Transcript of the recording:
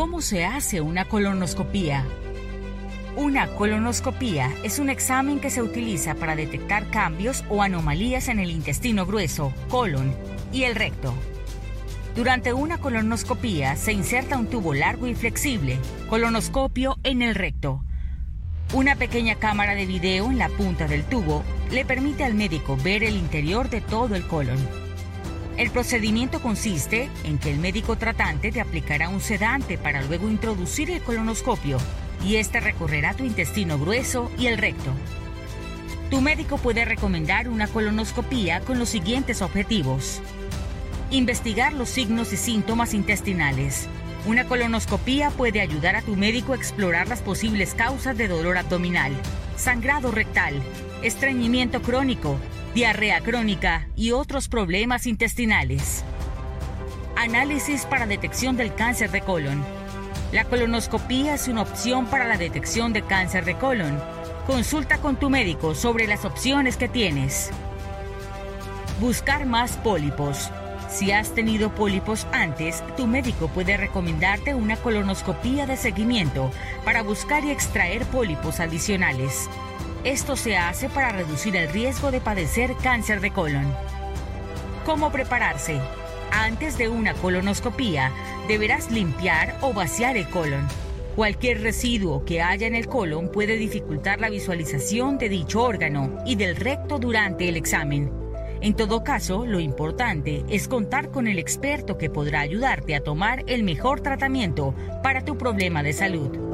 ¿Cómo se hace una colonoscopía? Una colonoscopía es un examen que se utiliza para detectar cambios o anomalías en el intestino grueso, colon y el recto. Durante una colonoscopía se inserta un tubo largo y flexible, colonoscopio en el recto. Una pequeña cámara de video en la punta del tubo le permite al médico ver el interior de todo el colon. El procedimiento consiste en que el médico tratante te aplicará un sedante para luego introducir el colonoscopio y este recorrerá tu intestino grueso y el recto. Tu médico puede recomendar una colonoscopía con los siguientes objetivos. Investigar los signos y síntomas intestinales. Una colonoscopía puede ayudar a tu médico a explorar las posibles causas de dolor abdominal, sangrado rectal, estreñimiento crónico, diarrea crónica y otros problemas intestinales. Análisis para detección del cáncer de colon. La colonoscopía es una opción para la detección de cáncer de colon. Consulta con tu médico sobre las opciones que tienes. Buscar más pólipos. Si has tenido pólipos antes, tu médico puede recomendarte una colonoscopía de seguimiento para buscar y extraer pólipos adicionales. Esto se hace para reducir el riesgo de padecer cáncer de colon. ¿Cómo prepararse? Antes de una colonoscopía, deberás limpiar o vaciar el colon. Cualquier residuo que haya en el colon puede dificultar la visualización de dicho órgano y del recto durante el examen. En todo caso, lo importante es contar con el experto que podrá ayudarte a tomar el mejor tratamiento para tu problema de salud.